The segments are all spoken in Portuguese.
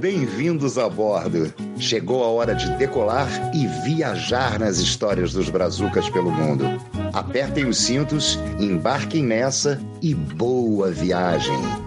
Bem-vindos a bordo. Chegou a hora de decolar e viajar nas histórias dos brazucas pelo mundo. Apertem os cintos, embarquem nessa e boa viagem.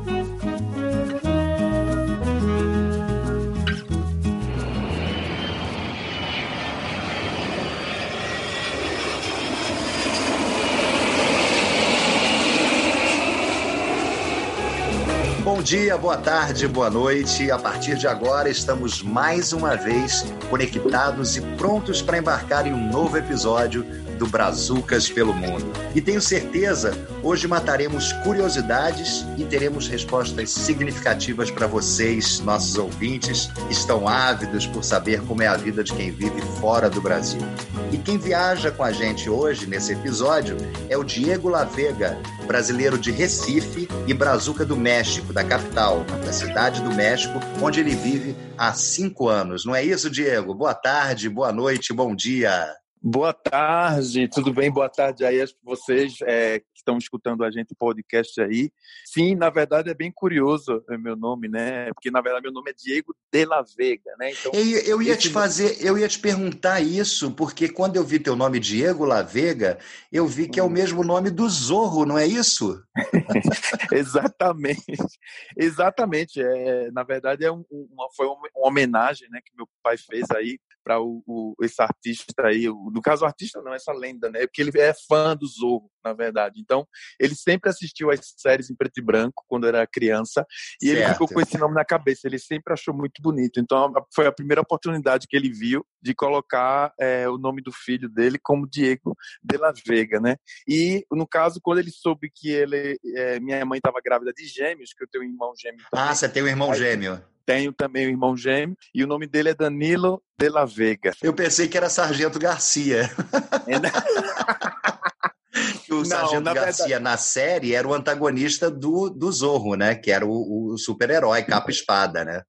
Dia, boa tarde, boa noite. A partir de agora, estamos mais uma vez conectados e prontos para embarcar em um novo episódio do Brazucas pelo Mundo. E tenho certeza, hoje mataremos curiosidades e teremos respostas significativas para vocês, nossos ouvintes, que estão ávidos por saber como é a vida de quem vive fora do Brasil. E quem viaja com a gente hoje, nesse episódio, é o Diego Lavega, brasileiro de Recife e Brazuca do México, da capital, da cidade do México, onde ele vive há cinco anos. Não é isso, Diego? Boa tarde, boa noite, bom dia. Boa tarde, tudo bem? Boa tarde aí a vocês é, que estão escutando a gente, podcast aí. Sim, na verdade é bem curioso o meu nome, né? Porque na verdade meu nome é Diego de la Vega, né? Então, eu, eu ia te fazer, eu ia te perguntar isso, porque quando eu vi teu nome Diego La Vega, eu vi que é o hum. mesmo nome do Zorro, não é isso? Exatamente, exatamente. É, na verdade é um, uma, foi uma homenagem, né, que meu pai fez aí para o, o, esse artista aí, o, no caso o artista não, essa lenda, né? Porque ele é fã do Zorro, na verdade. Então, ele sempre assistiu às séries em preto e branco quando era criança e certo. ele ficou com esse nome na cabeça. Ele sempre achou muito bonito. Então, foi a primeira oportunidade que ele viu de colocar é, o nome do filho dele como Diego de la Vega, né? E no caso, quando ele soube que ele, é, minha mãe estava grávida de gêmeos, que eu tenho um irmão gêmeo. Também, ah, você tem um irmão gêmeo? tenho também um irmão gêmeo e o nome dele é Danilo de la Vega. Eu pensei que era Sargento Garcia. o Não, Sargento na Garcia verdade... na série era o antagonista do, do Zorro, né? Que era o, o super-herói, capa espada, né?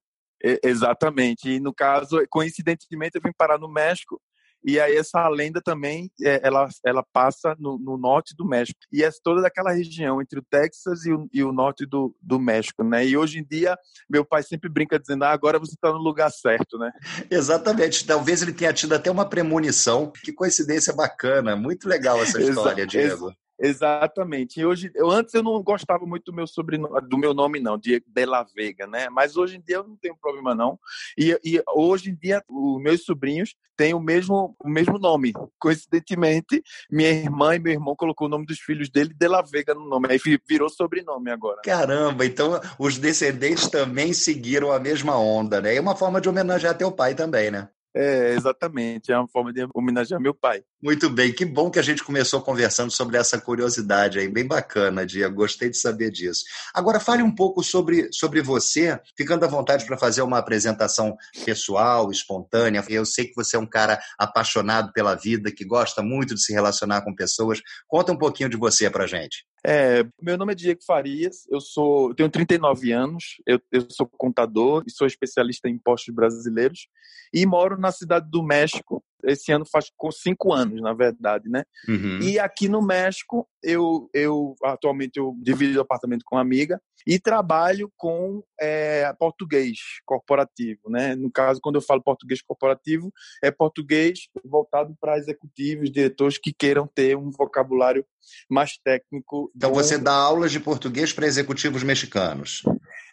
Exatamente. E no caso, coincidentemente, eu vim parar no México e aí essa lenda também, é, ela, ela passa no, no, norte do México. E é toda daquela região entre o Texas e o, e o norte do, do México, né? E hoje em dia, meu pai sempre brinca dizendo, ah, agora você está no lugar certo, né? Exatamente. Talvez ele tenha tido até uma premonição. Que coincidência bacana. Muito legal essa história, Diego. Exatamente. E hoje, eu, antes eu não gostava muito do meu sobrenome, do meu nome não, de La Vega, né? Mas hoje em dia eu não tenho problema não. E, e hoje em dia os meus sobrinhos têm o mesmo o mesmo nome. Coincidentemente, minha irmã e meu irmão colocou o nome dos filhos dele de La Vega no nome. Aí virou sobrenome agora. Caramba, então os descendentes também seguiram a mesma onda, né? É uma forma de homenagear teu pai também, né? É, exatamente. É uma forma de homenagear meu pai. Muito bem, que bom que a gente começou conversando sobre essa curiosidade aí, bem bacana, Dia. Gostei de saber disso. Agora, fale um pouco sobre, sobre você, ficando à vontade para fazer uma apresentação pessoal, espontânea. Eu sei que você é um cara apaixonado pela vida, que gosta muito de se relacionar com pessoas. Conta um pouquinho de você para gente. É, meu nome é Diego Farias, eu sou, eu tenho 39 anos, eu, eu sou contador e sou especialista em impostos brasileiros e moro na cidade do México, esse ano faz cinco anos, na verdade, né? Uhum. E aqui no México, eu, eu atualmente eu divido o apartamento com uma amiga e trabalho com é, português corporativo, né? No caso, quando eu falo português corporativo, é português voltado para executivos, diretores que queiram ter um vocabulário mais técnico. Então, você dá aulas de português para executivos mexicanos?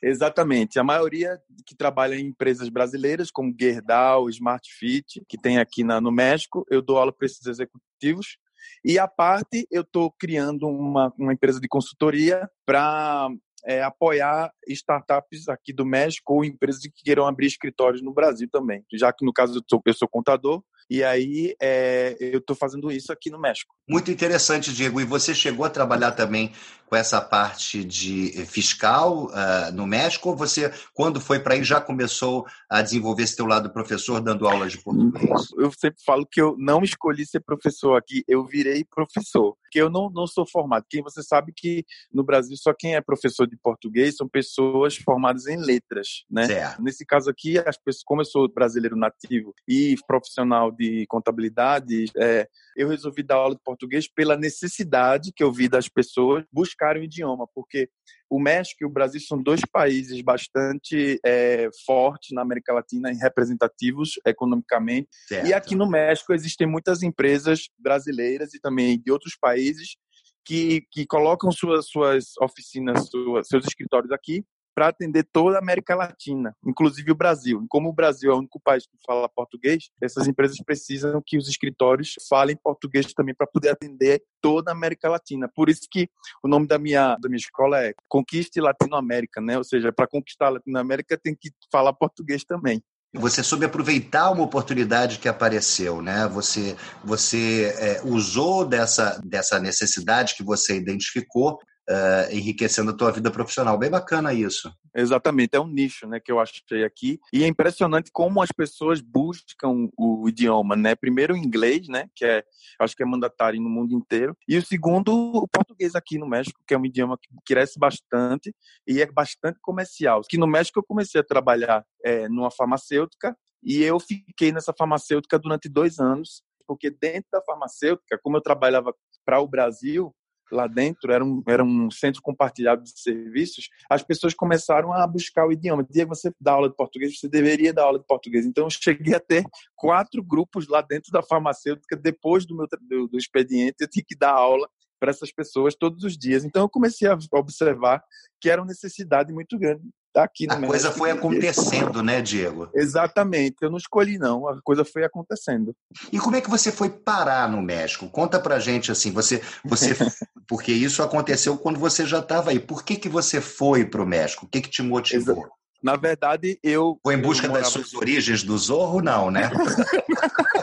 Exatamente. A maioria que trabalha em empresas brasileiras, como Gerdau, Smart Fit, que tem aqui na, no México, eu dou aula para esses executivos. E a parte, eu estou criando uma, uma empresa de consultoria para é, apoiar startups aqui do México ou empresas que queiram abrir escritórios no Brasil também. Já que, no caso, eu sou, eu sou contador, e aí é, eu estou fazendo isso aqui no México. Muito interessante, Diego. E você chegou a trabalhar também com essa parte de fiscal uh, no México? Ou você, quando foi para aí, já começou a desenvolver esse teu lado professor, dando aulas de português? Eu sempre falo que eu não escolhi ser professor aqui, eu virei professor. Porque eu não, não sou formado. Quem você sabe que no Brasil só quem é professor de português são pessoas formadas em letras, né? Certo. Nesse caso aqui, as pessoas, como eu sou brasileiro nativo e profissional de contabilidade, é, eu resolvi dar aula de português pela necessidade que eu vi das pessoas buscarem o idioma, porque o México e o Brasil são dois países bastante é, fortes na América Latina e representativos economicamente. Certo. E aqui no México existem muitas empresas brasileiras e também de outros países que, que colocam suas, suas oficinas, suas, seus escritórios aqui para atender toda a América Latina, inclusive o Brasil. Como o Brasil é o único país que fala português, essas empresas precisam que os escritórios falem português também para poder atender toda a América Latina. Por isso que o nome da minha da minha escola é Conquiste Latinoamérica, né? Ou seja, para conquistar a Latinoamérica tem que falar português também. Você soube aproveitar uma oportunidade que apareceu, né? Você, você é, usou dessa, dessa necessidade que você identificou uh, enriquecendo a tua vida profissional. Bem bacana isso. Exatamente, é um nicho, né, que eu achei aqui. E é impressionante como as pessoas buscam o idioma, né? Primeiro o inglês, né, que é, acho que é mandatário no mundo inteiro, e o segundo o português aqui no México, que é um idioma que cresce bastante e é bastante comercial. Aqui no México eu comecei a trabalhar é, numa farmacêutica e eu fiquei nessa farmacêutica durante dois anos, porque dentro da farmacêutica, como eu trabalhava para o Brasil, lá dentro, era um, era um centro compartilhado de serviços, as pessoas começaram a buscar o idioma. Diego, você dá aula de português, você deveria dar aula de português. Então, eu cheguei a ter quatro grupos lá dentro da farmacêutica, depois do meu do, do expediente, eu tinha que dar aula para essas pessoas todos os dias. Então, eu comecei a observar que era uma necessidade muito grande aqui no A coisa foi acontecendo, né, Diego? Exatamente. Eu não escolhi, não. A coisa foi acontecendo. E como é que você foi parar no México? Conta pra gente, assim, você... você porque isso aconteceu quando você já estava aí. Por que, que você foi para o México? O que, que te motivou? Na verdade, eu... Foi em busca das suas origens do Zorro? Não, né?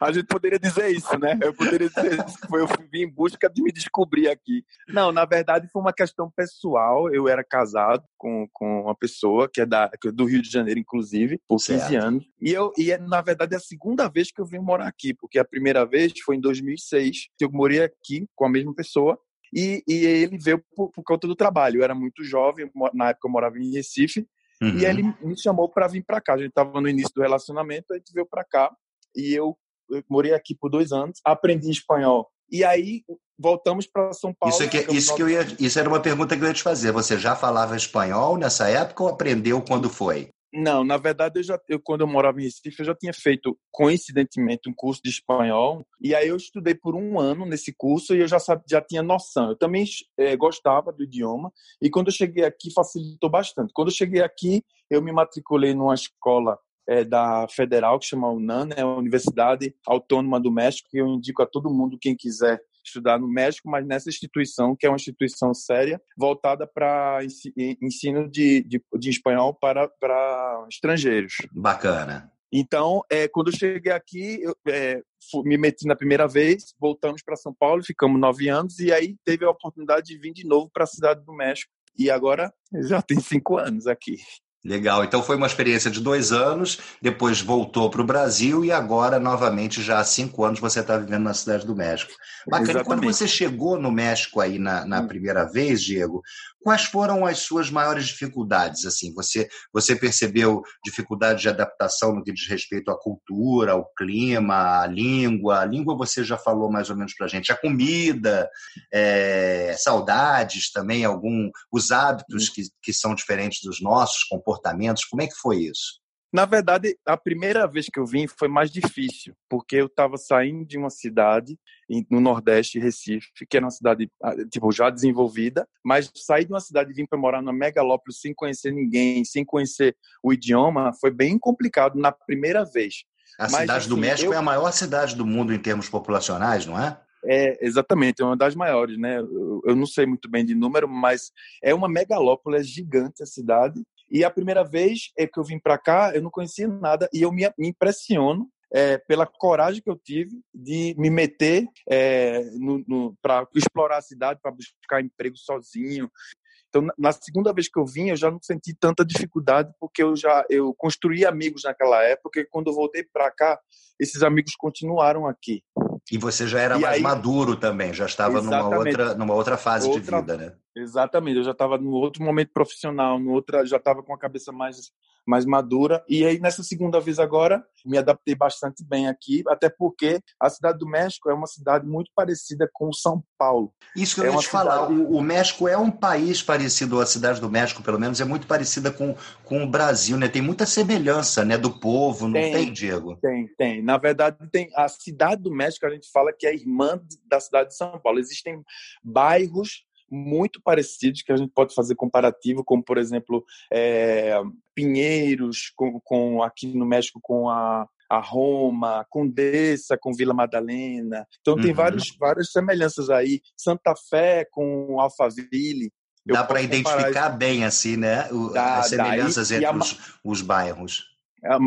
A gente poderia dizer isso, né? Eu poderia dizer isso, que foi eu vim em busca de me descobrir aqui. Não, na verdade foi uma questão pessoal. Eu era casado com, com uma pessoa que é da, que é do Rio de Janeiro, inclusive, por 15 certo. anos. E, eu, e é, na verdade, é a segunda vez que eu vim morar aqui, porque a primeira vez foi em 2006, que eu morei aqui com a mesma pessoa. E, e ele veio por, por conta do trabalho. Eu era muito jovem, na época eu morava em Recife, Uhum. E ele me chamou para vir para cá. A gente estava no início do relacionamento, a gente veio para cá e eu eu morei aqui por dois anos, aprendi espanhol. E aí voltamos para São Paulo. Isso, que, isso, que eu ia, isso era uma pergunta que eu ia te fazer. Você já falava espanhol nessa época ou aprendeu quando foi? Não, na verdade, eu já, eu, quando eu morava em Recife, eu já tinha feito, coincidentemente, um curso de espanhol. E aí eu estudei por um ano nesse curso e eu já, sabe, já tinha noção. Eu também é, gostava do idioma. E quando eu cheguei aqui, facilitou bastante. Quando eu cheguei aqui, eu me matriculei numa escola é, da federal, que chama UNAM, é a Universidade Autônoma do México, que eu indico a todo mundo, quem quiser estudar no México, mas nessa instituição, que é uma instituição séria, voltada para ensino de, de, de espanhol para, para estrangeiros. Bacana. Então, é, quando eu cheguei aqui, eu é, me meti na primeira vez, voltamos para São Paulo, ficamos nove anos, e aí teve a oportunidade de vir de novo para a cidade do México. E agora já tem cinco anos aqui. Legal. Então foi uma experiência de dois anos, depois voltou para o Brasil e agora, novamente, já há cinco anos, você está vivendo na cidade do México. Bacana. Exatamente. Quando você chegou no México aí na, na hum. primeira vez, Diego, quais foram as suas maiores dificuldades? Assim, você, você percebeu dificuldade de adaptação no que diz respeito à cultura, ao clima, à língua? A língua você já falou mais ou menos para a gente. A comida, é, saudades também, algum, os hábitos hum. que, que são diferentes dos nossos, comportamentos. Como é que foi isso? Na verdade, a primeira vez que eu vim foi mais difícil, porque eu estava saindo de uma cidade no Nordeste, Recife, que era uma cidade ah, tipo já desenvolvida, mas sair de uma cidade e vir para morar numa megalópole sem conhecer ninguém, sem conhecer o idioma, foi bem complicado na primeira vez. A mas, cidade assim, do México eu... é a maior cidade do mundo em termos populacionais, não é? É, exatamente, é uma das maiores, né? Eu, eu não sei muito bem de número, mas é uma megalópole, é gigante a cidade. E a primeira vez é que eu vim para cá, eu não conhecia nada e eu me, impressiono é, pela coragem que eu tive de me meter é, para explorar a cidade, para buscar emprego sozinho. Então, na segunda vez que eu vim, eu já não senti tanta dificuldade porque eu já eu construí amigos naquela época e quando eu voltei para cá, esses amigos continuaram aqui. E você já era e mais aí, maduro também, já estava numa outra, numa outra fase outra, de vida, né? Exatamente, eu já estava num outro momento profissional, outra, já estava com a cabeça mais mais madura. E aí, nessa segunda vez agora, me adaptei bastante bem aqui, até porque a cidade do México é uma cidade muito parecida com São Paulo. Isso que eu é ia te cidade... falar. O, o, México é um país parecido, a cidade do México, pelo menos, é muito parecida com, com o Brasil, né? Tem muita semelhança, né? Do povo, não tem, tem Diego? Tem, tem. Na verdade, tem a cidade do México, a gente fala que é irmã da cidade de São Paulo. Existem bairros muito parecidos que a gente pode fazer comparativo, como por exemplo é, Pinheiros com, com, aqui no México com a, a Roma, Condessa com Vila Madalena. Então tem uhum. vários, várias semelhanças aí. Santa Fé com Alphaville. Dá para identificar bem assim, né? O, dá, as semelhanças entre a... os, os bairros.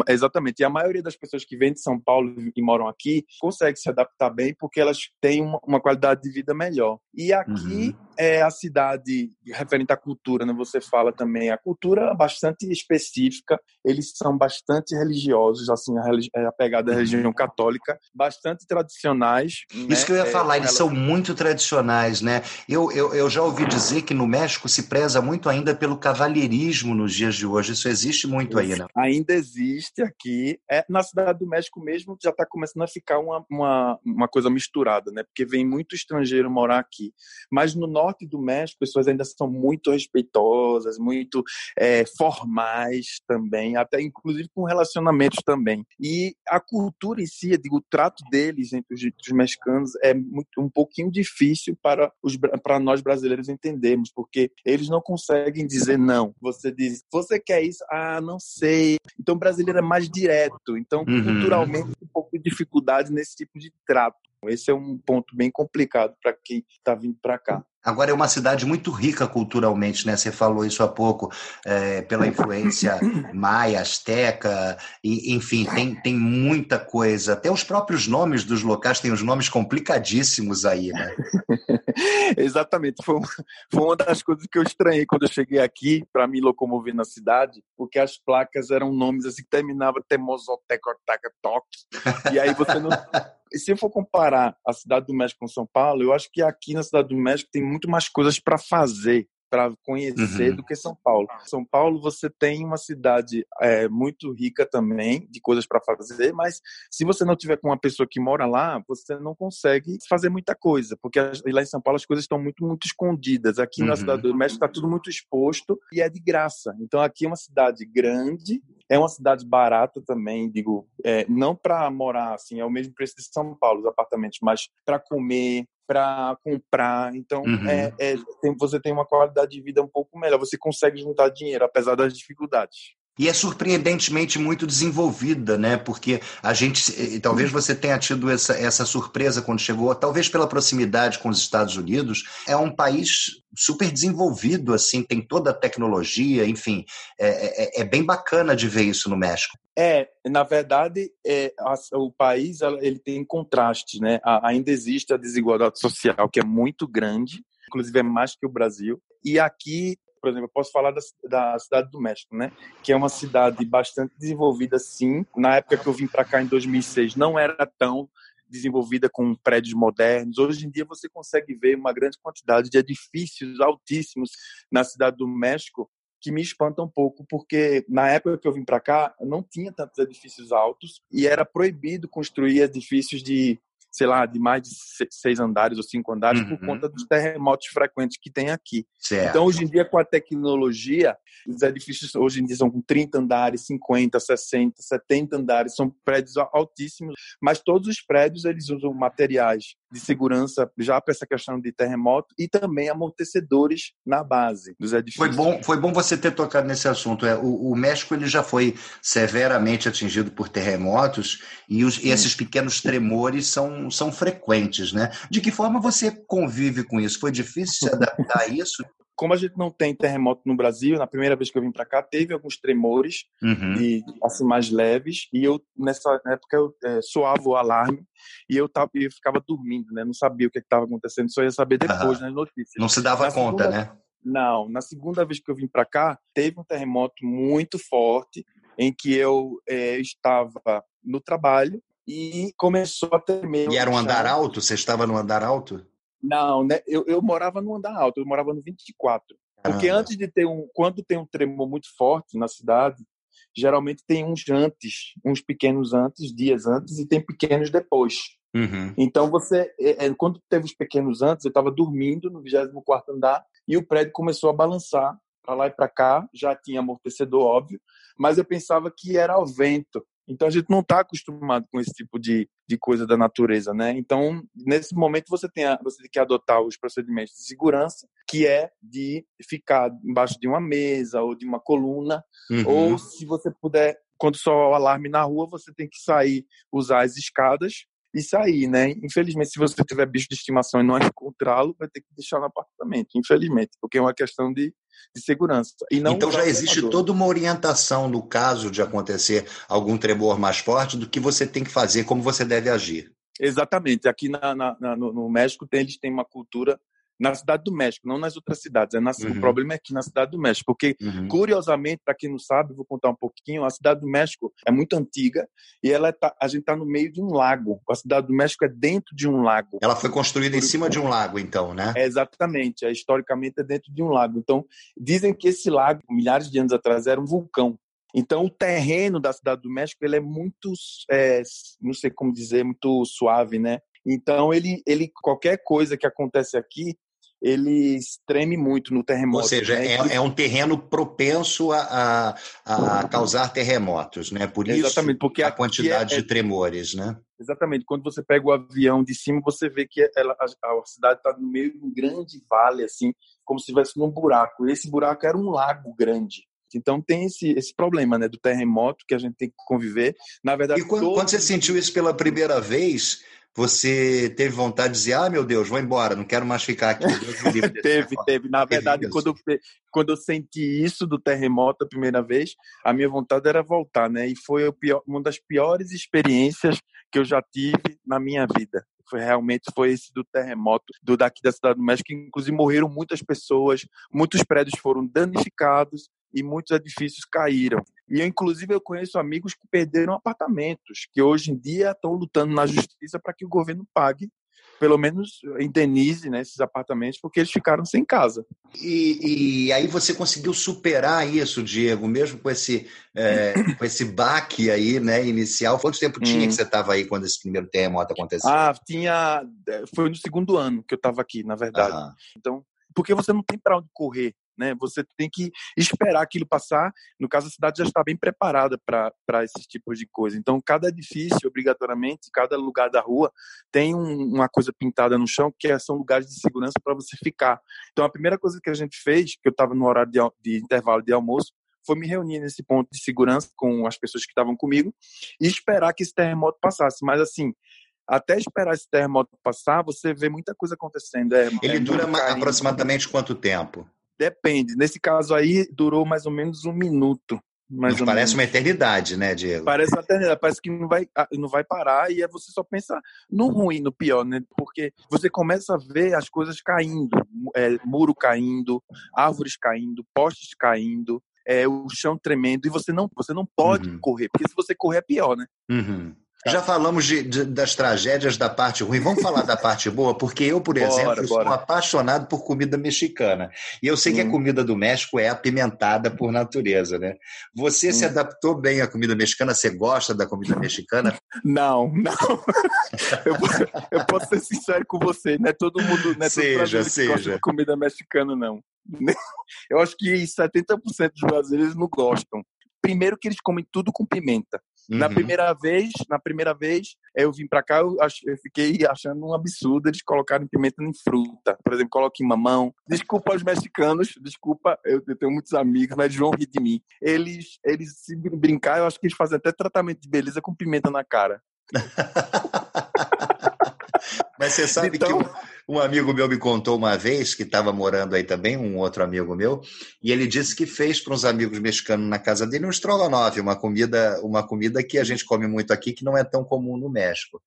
Exatamente. E a maioria das pessoas que vêm de São Paulo e moram aqui consegue se adaptar bem porque elas têm uma, uma qualidade de vida melhor. E aqui uhum. É a cidade referente à cultura, né? Você fala também a cultura bastante específica. Eles são bastante religiosos, assim, a, religi é a pegada da religião católica, bastante tradicionais. Isso né? que eu ia é, falar, eles são muito tradicionais, né? Eu, eu, eu já ouvi dizer que no México se preza muito ainda pelo cavalheirismo nos dias de hoje. Isso existe muito aí, né? Ainda existe existe aqui. É, na Cidade do México mesmo já está começando a ficar uma, uma, uma coisa misturada, né? Porque vem muito estrangeiro morar aqui. Mas no norte do México, pessoas ainda são muito respeitosas, muito é, formais também, até inclusive com relacionamentos também. E a cultura em si, digo, o trato deles entre os, os mexicanos é muito, um pouquinho difícil para, os, para nós brasileiros entendermos, porque eles não conseguem dizer não. Você diz, você quer isso? Ah, não sei. Então, brasileiro é mais direto, então uhum. culturalmente um pouco de dificuldade nesse tipo de trato. Esse é um ponto bem complicado para quem está vindo para cá. Agora é uma cidade muito rica culturalmente, né? Você falou isso há pouco, é, pela influência maia, asteca, e, enfim, tem, tem muita coisa. Até os próprios nomes dos locais têm os nomes complicadíssimos aí, né? Exatamente. Foi, foi uma das coisas que eu estranhei quando eu cheguei aqui para me locomover na cidade, porque as placas eram nomes assim que terminavam Temozoteca, Toque. E aí você não se eu for comparar a cidade do México com São Paulo, eu acho que aqui na cidade do México tem muito mais coisas para fazer para conhecer uhum. do que São Paulo. São Paulo você tem uma cidade é, muito rica também de coisas para fazer, mas se você não tiver com uma pessoa que mora lá, você não consegue fazer muita coisa, porque lá em São Paulo as coisas estão muito muito escondidas. Aqui uhum. na cidade do México está tudo muito exposto e é de graça. Então aqui é uma cidade grande é uma cidade barata também, digo, é, não para morar assim, é o mesmo preço de São Paulo, os apartamentos, mas para comer, para comprar. Então, uhum. é, é, tem, você tem uma qualidade de vida um pouco melhor. Você consegue juntar dinheiro, apesar das dificuldades e é surpreendentemente muito desenvolvida, né? Porque a gente, talvez você tenha tido essa, essa surpresa quando chegou, talvez pela proximidade com os Estados Unidos, é um país super desenvolvido, assim, tem toda a tecnologia, enfim, é, é, é bem bacana de ver isso no México. É, na verdade, é, a, o país ele tem contrastes, né? Ainda existe a desigualdade social que é muito grande, inclusive é mais que o Brasil. E aqui por exemplo, eu posso falar da, da, cidade do México, né? Que é uma cidade bastante desenvolvida, sim. Na época que eu vim para cá em 2006, não era tão desenvolvida com prédios modernos. Hoje em dia você consegue ver uma grande quantidade de edifícios altíssimos na cidade do México que me espanta um pouco, porque na época que eu vim para cá, não tinha tantos edifícios altos e era proibido construir edifícios de sei lá, de mais de seis andares ou cinco andares uhum. por conta dos terremotos frequentes que tem aqui. Certo. Então, hoje em dia, com a tecnologia, os edifícios hoje em dia são com 30 andares, 50, 60, 70 andares, são prédios altíssimos, mas todos os prédios eles usam materiais de segurança já para essa questão de terremoto e também amortecedores na base dos edifícios. Foi bom, foi bom você ter tocado nesse assunto. É, o, o México ele já foi severamente atingido por terremotos e, os, e esses pequenos tremores são, são frequentes, né? De que forma você convive com isso? Foi difícil se adaptar a isso? como a gente não tem terremoto no Brasil, na primeira vez que eu vim para cá, teve alguns tremores uhum. e assim mais leves e eu nessa época eu é, soava o alarme e eu tava eu ficava dormindo, né? Não sabia o que estava acontecendo, só ia saber depois uhum. nas notícias. Não se dava na conta, segunda, né? Não, na segunda vez que eu vim para cá, teve um terremoto muito forte em que eu é, estava no trabalho e começou a tremer. E era um andar alto? Você estava no andar alto? Não, né? Eu, eu morava no andar alto, eu morava no 24. Porque antes de ter um. Quando tem um tremor muito forte na cidade, geralmente tem uns antes, uns pequenos antes, dias antes, e tem pequenos depois. Uhum. Então você, é, é, quando teve os pequenos antes, eu estava dormindo no 24 andar e o prédio começou a balançar para lá e para cá, já tinha amortecedor óbvio, mas eu pensava que era o vento. Então a gente não está acostumado com esse tipo de, de coisa da natureza, né? Então nesse momento você tem, a, você tem que adotar os procedimentos de segurança, que é de ficar embaixo de uma mesa ou de uma coluna, uhum. ou se você puder, quando só o alarme na rua, você tem que sair, usar as escadas e sair, né? Infelizmente, se você tiver bicho de estimação e não encontrá-lo, vai ter que deixar no apartamento, infelizmente, porque é uma questão de, de segurança. então já existe toda uma orientação no caso de acontecer algum tremor mais forte do que você tem que fazer, como você deve agir. Exatamente. Aqui na, na, na, no México tem, eles têm uma cultura na cidade do México, não nas outras cidades. É na, uhum. O problema é aqui na cidade do México, porque, uhum. curiosamente, para quem não sabe, vou contar um pouquinho, a cidade do México é muito antiga e ela tá, a gente está no meio de um lago. A cidade do México é dentro de um lago. Ela foi construída em cima de um lago, então, né? É, exatamente. É, historicamente é dentro de um lago. Então, dizem que esse lago, milhares de anos atrás, era um vulcão. Então, o terreno da cidade do México ele é muito, é, não sei como dizer, muito suave, né? Então, ele, ele qualquer coisa que acontece aqui, ele treme muito no terremoto. Ou seja, né? é, é, um terreno propenso a, a, a, causar terremotos, né? Por isso Exatamente, porque a quantidade é, de tremores, né? Exatamente. Quando você pega o avião de cima, você vê que ela, a, a cidade está no meio de um grande vale, assim, como se estivesse num buraco. E esse buraco era um lago grande. Então tem esse, esse problema né, do terremoto que a gente tem que conviver. Na verdade, e quando, todo... quando você sentiu isso pela primeira vez, você teve vontade de dizer, ah, meu Deus, vou embora, não quero mais ficar aqui. teve, teve. Na verdade, quando eu, quando eu senti isso do terremoto a primeira vez, a minha vontade era voltar, né? E foi pior, uma das piores experiências que eu já tive na minha vida. Foi realmente foi esse do terremoto do daqui da cidade do México, inclusive morreram muitas pessoas, muitos prédios foram danificados e muitos edifícios caíram. E eu, inclusive, eu conheço amigos que perderam apartamentos, que hoje em dia estão lutando na justiça para que o governo pague, pelo menos indenize né, esses apartamentos, porque eles ficaram sem casa. E, e aí você conseguiu superar isso, Diego, mesmo com esse, é, com esse baque aí, né, inicial. Quanto tempo tinha hum. que você estava aí quando esse primeiro terremoto aconteceu? Ah, tinha. Foi no segundo ano que eu estava aqui, na verdade. Ah. Então, porque você não tem para onde correr né? Você tem que esperar aquilo passar. No caso, a cidade já está bem preparada para esses tipos de coisa. Então, cada edifício, obrigatoriamente, cada lugar da rua tem um, uma coisa pintada no chão que é, são lugares de segurança para você ficar. Então, a primeira coisa que a gente fez, que eu estava no horário de, de intervalo de almoço, foi me reunir nesse ponto de segurança com as pessoas que estavam comigo e esperar que esse terremoto passasse. Mas assim, até esperar esse terremoto passar, você vê muita coisa acontecendo. É, Ele é dura aproximadamente quanto tempo? Depende. Nesse caso aí, durou mais ou menos um minuto. Mais Mas parece menos. uma eternidade, né, Diego? Parece uma eternidade, parece que não vai, ah, não vai parar e você só pensa no ruim, no pior, né? Porque você começa a ver as coisas caindo, é, muro caindo, árvores caindo, postes caindo, é, o chão tremendo e você não, você não pode uhum. correr, porque se você correr é pior, né? Uhum. Já falamos de, de, das tragédias da parte ruim. Vamos falar da parte boa, porque eu, por exemplo, bora, sou apaixonado por comida mexicana. E eu sei hum. que a hum. comida do México é apimentada por natureza, né? Você hum. se adaptou bem à comida mexicana? Você gosta da comida mexicana? Não, não. eu, eu, posso ser sincero com você, não é todo mundo, não é seja, todo seja. gosta de comida mexicana, não. Eu acho que 70% dos brasileiros não gostam. Primeiro que eles comem tudo com pimenta. Uhum. Na primeira vez, na primeira vez, eu vim para cá, eu, eu, fiquei achando um absurdo eles colocarem pimenta em fruta. Por exemplo, coloquem mamão. Desculpa aos mexicanos, desculpa, eu, eu, tenho muitos amigos, mas vão rir de mim. Eles, eles se brincar, eu acho que eles fazem até tratamento de beleza com pimenta na cara. Mas você sabe então... que um, amigo meu me contou uma vez, que estava morando aí também, um outro amigo meu, e ele disse que fez para uns amigos mexicanos na casa dele um estrogonofe, uma comida, uma comida que a gente come muito aqui, que não é tão comum no México.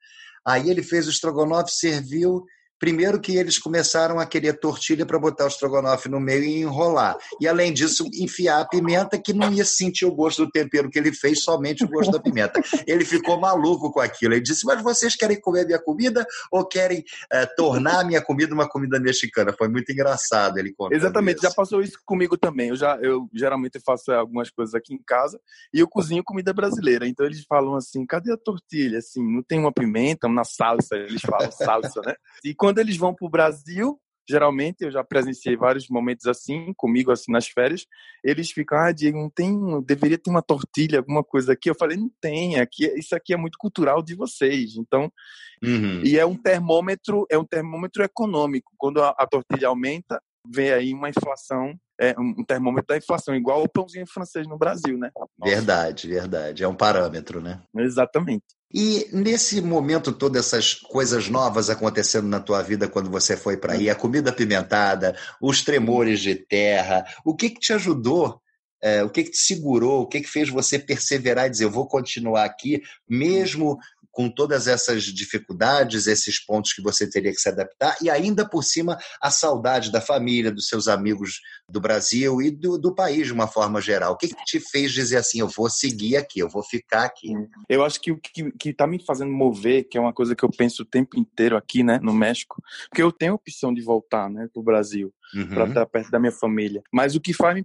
Aí ele fez o estrogonofe, serviu, Primeiro que eles começaram a querer tortilha para botar o estrogonofe no meio e enrolar. E além disso, enfiar a pimenta que não ia sentir o gosto do tempero que ele fez, somente o gosto da pimenta. Ele ficou maluco com aquilo. Ele disse: Mas vocês querem comer minha comida ou querem é, tornar a minha comida uma comida mexicana? Foi muito engraçado ele contando Exatamente, isso. já passou isso comigo também. Eu já eu geralmente faço algumas coisas aqui em casa e eu cozinho comida brasileira. Então eles falam assim: cadê a tortilha? Assim, não tem uma pimenta, uma salsa, eles falam salsa, né? E quando eles vão para o Brasil, geralmente eu já presenciei vários momentos assim comigo assim nas férias eles ficam ah Diego não tem deveria ter uma tortilha alguma coisa aqui eu falei não tem aqui isso aqui é muito cultural de vocês então uhum. e é um termômetro é um termômetro econômico quando a, a tortilha aumenta vem aí uma inflação é um termômetro da inflação, igual o pãozinho francês no Brasil, né? Nossa. Verdade, verdade. É um parâmetro, né? Exatamente. E nesse momento, todas essas coisas novas acontecendo na tua vida quando você foi para aí, a comida apimentada, os tremores de terra, o que, que te ajudou é, o que, que te segurou? O que, que fez você perseverar e dizer, eu vou continuar aqui, mesmo com todas essas dificuldades, esses pontos que você teria que se adaptar, e ainda por cima a saudade da família, dos seus amigos do Brasil e do, do país de uma forma geral. O que, que te fez dizer assim, eu vou seguir aqui, eu vou ficar aqui? Eu acho que o que está me fazendo mover, que é uma coisa que eu penso o tempo inteiro aqui, né, no México, porque eu tenho a opção de voltar, né, para o Brasil, uhum. para estar perto da minha família. Mas o que faz me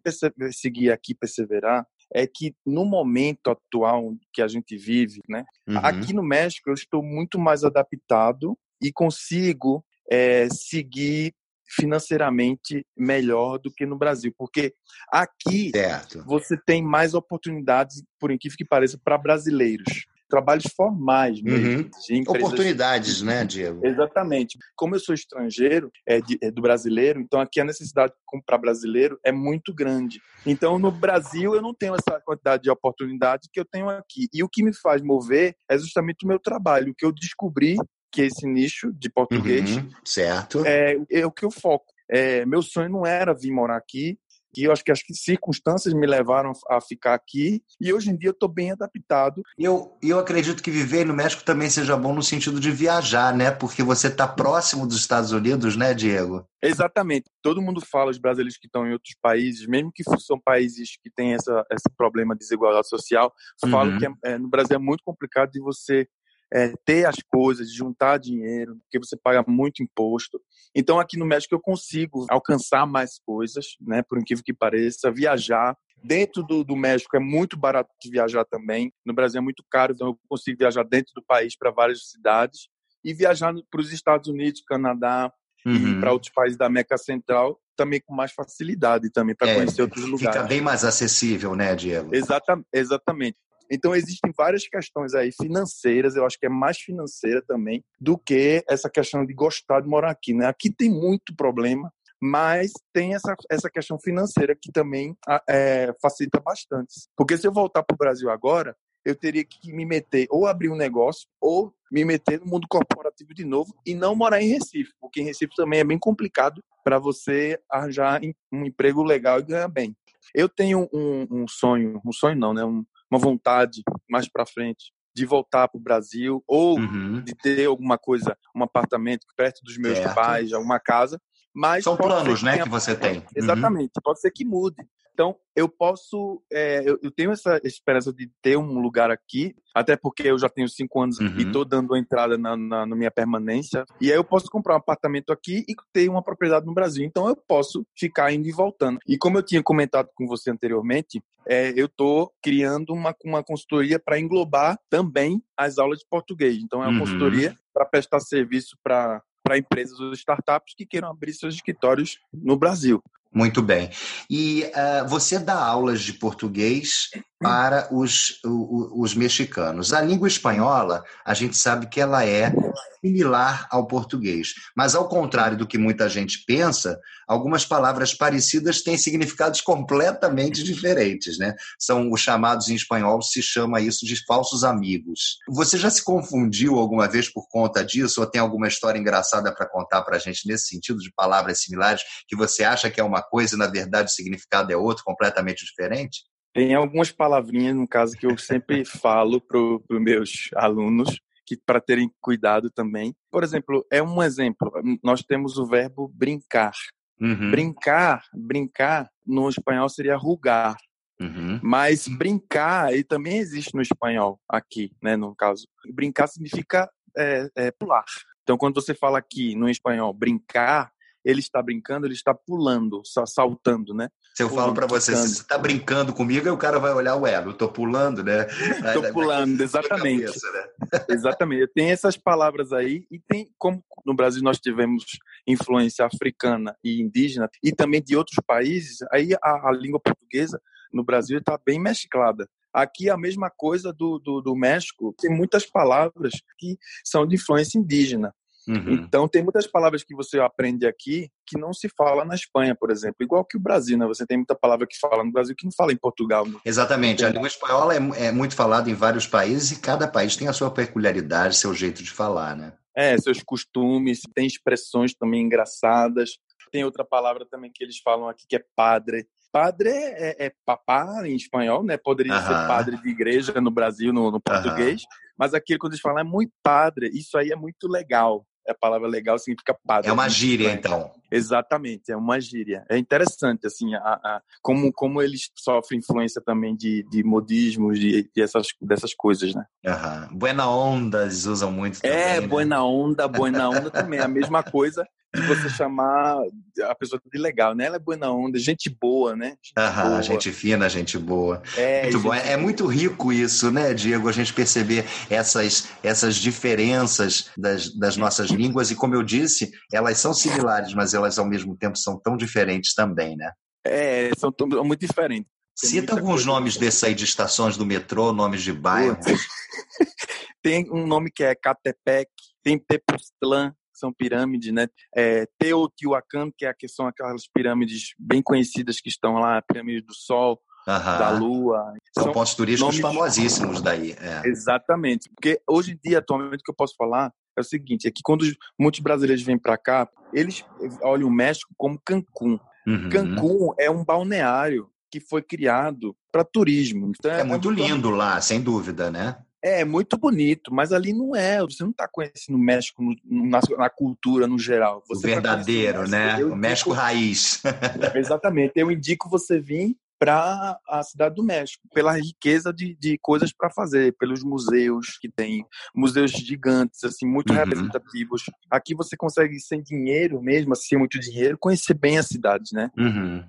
seguir aqui, perseverar, é que no momento atual que a gente vive, né, uhum. aqui no México eu estou muito mais adaptado e consigo é, seguir financeiramente melhor do que no Brasil, porque aqui certo. você tem mais oportunidades, por incrível que pareça, para brasileiros trabalhos formais mesmo. Uhum. Oportunidades, né, Diego? Exatamente. Como eu sou estrangeiro, é, de, é do brasileiro, então aqui a necessidade de comprar brasileiro é muito grande. Então, no Brasil, eu não tenho essa quantidade de oportunidade que eu tenho aqui. E o que me faz mover é justamente o meu trabalho, o que eu descobri que esse nicho de português uhum, certo é, é o que eu foco. É, meu sonho não era vir morar aqui, e eu acho que as circunstâncias me levaram a ficar aqui e hoje em dia eu estou bem adaptado. Eu, eu acredito que viver no México também seja bom no sentido de viajar, né? Porque você está próximo dos Estados Unidos, né, Diego? Exatamente. Todo mundo fala, os brasileiros que estão em outros países, mesmo que são países que têm essa, esse problema de desigualdade social, falam uhum. que é, é, no Brasil é muito complicado de você é, ter as coisas, juntar dinheiro, porque você paga muito imposto. Então, aqui no México, eu consigo alcançar mais coisas, né? Por incrível que pareça, viajar. Dentro do, do México é muito barato de viajar também. No Brasil é muito caro, então eu consigo viajar dentro do país para várias cidades e viajar para os Estados Unidos, Canadá uhum. e para outros países da América Central também com mais facilidade também para é, conhecer outros lugares. Fica bem mais acessível, né, Diego? Exata, exatamente. Então, existem várias questões aí financeiras, eu acho que é mais financeira também, do que essa questão de gostar de morar aqui. Né? Aqui tem muito problema, mas tem essa, essa questão financeira que também é, facilita bastante. Porque se eu voltar para o Brasil agora, eu teria que me meter ou abrir um negócio ou me meter no mundo corporativo de novo e não morar em Recife, porque em Recife também é bem complicado para você arranjar um emprego legal e ganhar bem. Eu tenho um, um sonho, um sonho não, né? Um, uma vontade mais para frente de voltar para o Brasil ou uhum. de ter alguma coisa, um apartamento perto dos meus certo. pais, alguma casa. Mas São planos, né, que você tem. Exatamente. Uhum. Pode ser que mude. Então, eu posso, é, eu, eu, tenho essa esperança de ter um lugar aqui, até porque eu já tenho cinco anos uhum. e estou dando entrada na, na, na, minha permanência. E aí eu posso comprar um apartamento aqui e ter uma propriedade no Brasil. Então, eu posso ficar indo e voltando. E como eu tinha comentado com você anteriormente, é, eu estou criando uma, uma consultoria para englobar também as aulas de português. Então, é uma uhum. consultoria para prestar serviço para para empresas ou startups que queiram abrir seus escritórios no Brasil. Muito bem. E uh, você dá aulas de português para os, os, os mexicanos. A língua espanhola, a gente sabe que ela é similar ao português. Mas, ao contrário do que muita gente pensa, algumas palavras parecidas têm significados completamente diferentes. Né? São os chamados em espanhol, se chama isso de falsos amigos. Você já se confundiu alguma vez por conta disso? Ou tem alguma história engraçada para contar para a gente nesse sentido de palavras similares que você acha que é uma coisa e, na verdade, o significado é outro, completamente diferente? Tem algumas palavrinhas, no caso, que eu sempre falo para os meus alunos, que para terem cuidado também. Por exemplo, é um exemplo. Nós temos o verbo brincar. Uhum. Brincar, brincar no espanhol seria rugar. Uhum. Mas brincar, e também existe no espanhol aqui, né, no caso. Brincar significa é, é, pular. Então, quando você fala aqui no espanhol brincar, ele está brincando, ele está pulando, saltando, né? Se eu falo para você, se você está brincando comigo, aí o cara vai olhar, ué, eu estou pulando, né? Estou pulando, exatamente. Cabeça, né? exatamente. Tem essas palavras aí, e tem, como no Brasil nós tivemos influência africana e indígena, e também de outros países, aí a, a língua portuguesa no Brasil está bem mesclada. Aqui a mesma coisa do, do, do, México, tem muitas palavras que são de influência indígena. Uhum. Então, tem muitas palavras que você aprende aqui que não se fala na Espanha, por exemplo. Igual que o Brasil, né? Você tem muita palavra que fala no Brasil que não fala em Portugal. Né? Exatamente. A língua espanhola é, é muito falada em vários países e cada país tem a sua peculiaridade, seu jeito de falar, né? É, seus costumes, tem expressões também engraçadas. Tem outra palavra também que eles falam aqui que é padre. Padre é, é papá em espanhol, né? Poderia ser padre de igreja no Brasil, no, no português. Mas aqui, quando eles falam é muito padre, isso aí é muito legal a palavra legal significa padre. É uma gíria, então. Exatamente, é uma gíria. É interessante, assim, a, a, como, como eles sofrem influência também de, de modismos, de, de essas, dessas coisas, né? Uhum. Buena onda, eles usam muito é, também, É, né? buena onda, buena onda também. A mesma coisa você chamar a pessoa de legal, né? Ela é boa na onda, gente boa, né? Gente, Aham, boa. gente fina, gente boa. É, muito bom. É, é muito rico isso, né, Diego? A gente perceber essas, essas diferenças das, das nossas línguas e, como eu disse, elas são similares, mas elas ao mesmo tempo são tão diferentes também, né? É, são tão, muito diferentes. Tem Cita alguns nomes desses aí de estações do metrô, nomes de bairros. tem um nome que é Catepec, tem Tepoztlán, são pirâmides, né? É, Teotihuacan, que, é, que são aquelas pirâmides bem conhecidas que estão lá, a pirâmide do Sol, Aham. da Lua. São, são pontos turísticos nomes... famosíssimos daí. É. Exatamente. Porque hoje em dia, atualmente, o que eu posso falar é o seguinte, é que quando muitos brasileiros vêm para cá, eles olham o México como Cancún. Uhum. Cancún é um balneário que foi criado para turismo. Então, é, é muito lindo lá, sem dúvida, né? É, muito bonito, mas ali não é. Você não está conhecendo o México na, na, cultura no geral. Você o tá verdadeiro, tá né? o México raiz. Exatamente. Eu indico você vir para a cidade do México, pela riqueza de, de coisas para fazer, pelos museus que tem, museus gigantes, assim, muito uhum. representativos. Aqui você consegue, sem dinheiro mesmo, assim, sem muito dinheiro, conhecer bem a cidade, né? Uhum.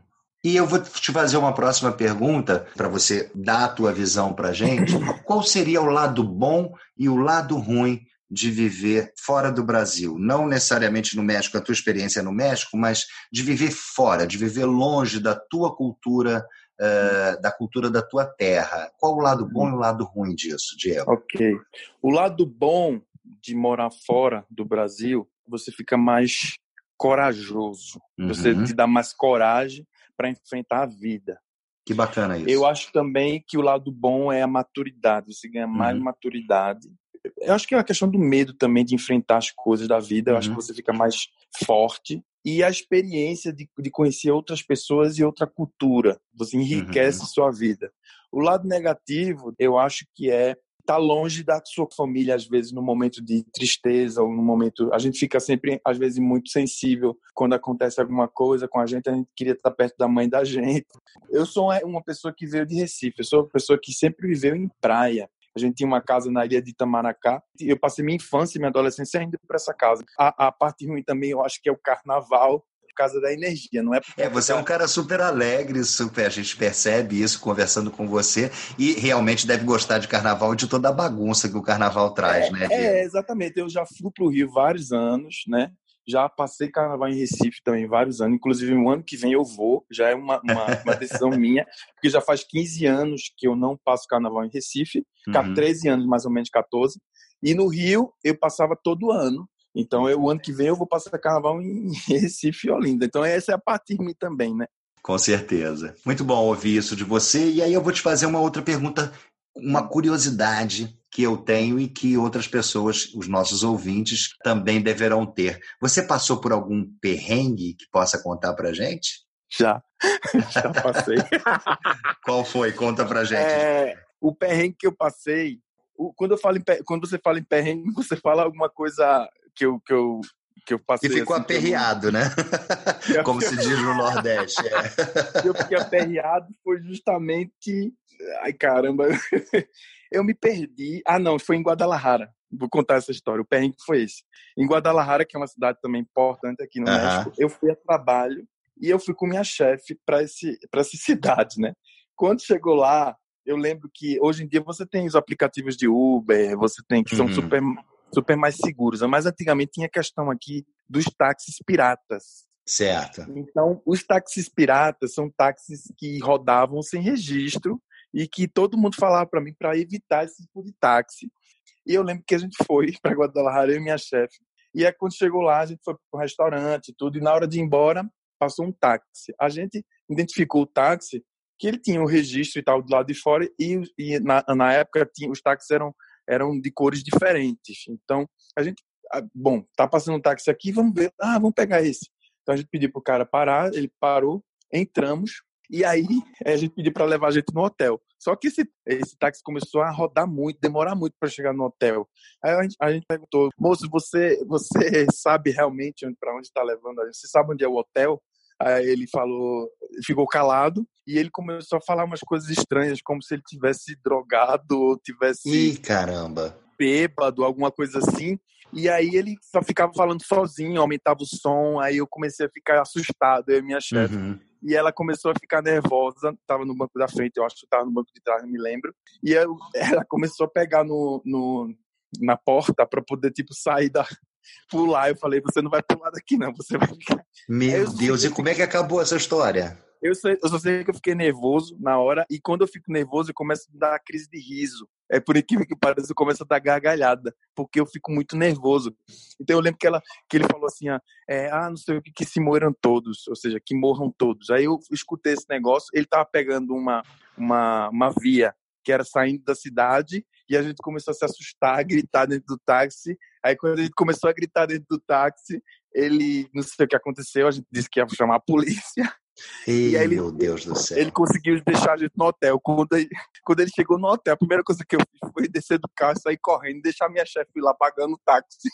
E eu vou te fazer uma próxima pergunta para você dar a tua visão para a gente. Qual seria o lado bom e o lado ruim de viver fora do Brasil? Não necessariamente no México, a tua experiência é no México, mas de viver fora, de viver longe da tua cultura, uh, da cultura da tua terra. Qual o lado bom e o lado ruim disso, Diego? Ok. O lado bom de morar fora do Brasil, você fica mais corajoso. Uhum. Você te dá mais coragem para enfrentar a vida. Que bacana isso. Eu acho também que o lado bom é a maturidade, você ganha mais uhum. maturidade. Eu acho que é uma questão do medo também de enfrentar as coisas da vida, eu uhum. acho que uhum. você fica mais forte. E a experiência de, de conhecer outras pessoas e outra cultura, você enriquece uhum. sua vida. O lado negativo, eu acho que é tá longe da sua família às vezes no momento de tristeza ou no momento a gente fica sempre às vezes muito sensível quando acontece alguma coisa com a gente a gente queria estar perto da mãe da gente eu sou uma pessoa que veio de Recife eu sou uma pessoa que sempre viveu em praia a gente tinha uma casa na ilha de Itamaracá. Eu passei minha infância e minha adolescência indo para essa casa. A, a parte ruim também, eu acho que é o carnaval causa da energia, não é porque. É, você é um cara super alegre, super, a gente percebe isso conversando com você e realmente deve gostar de carnaval e de toda a bagunça que o carnaval traz, é, né? É, exatamente. Eu já fui para o Rio vários anos, né? Já passei carnaval em Recife também vários anos, inclusive o ano que vem eu vou, já é uma, uma, uma decisão minha, porque já faz 15 anos que eu não passo carnaval em Recife, uhum. 13 anos, mais ou menos 14, e no Rio eu passava todo ano, então, eu, o ano que vem eu vou passar carnaval em Recife e Olinda. Então, essa é a parte de mim também, né? Com certeza. Muito bom ouvir isso de você. E aí eu vou te fazer uma outra pergunta, uma curiosidade que eu tenho e que outras pessoas, os nossos ouvintes, também deverão ter. Você passou por algum perrengue que possa contar pra gente? Já, já passei. Qual foi? Conta pra gente. É, o perrengue que eu passei quando, eu falo em, quando você fala em perrengue, você fala alguma coisa que eu, que eu, que eu passei. E ficou assim, aperreado, eu... né? Como se diz no Nordeste. É. Eu fiquei aperreado foi justamente. Ai, caramba. Eu me perdi. Ah, não, foi em Guadalajara. Vou contar essa história. O perrengue foi esse. Em Guadalajara, que é uma cidade também importante aqui no México, eu fui a trabalho e eu fui com minha chefe para essa cidade, né? Quando chegou lá, eu lembro que hoje em dia você tem os aplicativos de Uber, você tem que são uhum. super super mais seguros. Mas antigamente tinha a questão aqui dos táxis piratas. Certo. Então, os táxis piratas são táxis que rodavam sem registro e que todo mundo falava para mim para evitar esse tipo de táxi. E eu lembro que a gente foi para Guadalajara, eu e minha chefe. E aí, quando chegou lá, a gente foi para o restaurante e tudo. E na hora de ir embora, passou um táxi. A gente identificou o táxi, que ele tinha o um registro e tal do lado de fora. E, e na, na época, tinha, os táxis eram, eram de cores diferentes. Então, a gente, ah, bom, tá passando um táxi aqui, vamos ver. Ah, vamos pegar esse. Então, a gente pediu pro cara parar, ele parou, entramos. E aí a gente pediu para levar a gente no hotel. Só que esse, esse táxi começou a rodar muito, demorar muito para chegar no hotel. Aí a gente, a gente, perguntou, moço, você, você sabe realmente para onde está levando a gente? Você sabe onde é o hotel? Aí ele falou, ficou calado e ele começou a falar umas coisas estranhas, como se ele tivesse drogado ou tivesse. Ih, caramba! Bêbado, alguma coisa assim. E aí ele só ficava falando sozinho, aumentava o som. Aí eu comecei a ficar assustado, eu e minha chefe. Uhum e ela começou a ficar nervosa, estava no banco da frente, eu acho que estava no banco de trás, não me lembro, e eu, ela começou a pegar no, no na porta para poder tipo sair da pular. Eu falei, você não vai pular daqui não, você vai ficar. Meu Deus, e como é que acabou essa história? Eu, sei, eu só sei que eu fiquei nervoso na hora, e quando eu fico nervoso, eu começo a dar crise de riso. É por incrível que pareça, eu começo a dar gargalhada, porque eu fico muito nervoso. Então eu lembro que, ela, que ele falou assim: ah, é, ah, não sei o que, que se morram todos, ou seja, que morram todos. Aí eu escutei esse negócio, ele tava pegando uma, uma, uma via que era saindo da cidade, e a gente começou a se assustar, a gritar dentro do táxi. Aí quando a gente começou a gritar dentro do táxi, ele, não sei o que aconteceu, a gente disse que ia chamar a polícia. Ei, e aí ele, meu Deus do céu. Ele conseguiu deixar a gente no hotel. Quando ele, quando ele chegou no hotel, a primeira coisa que eu fiz foi descer do carro, sair correndo, deixar minha chefe lá pagando o táxi.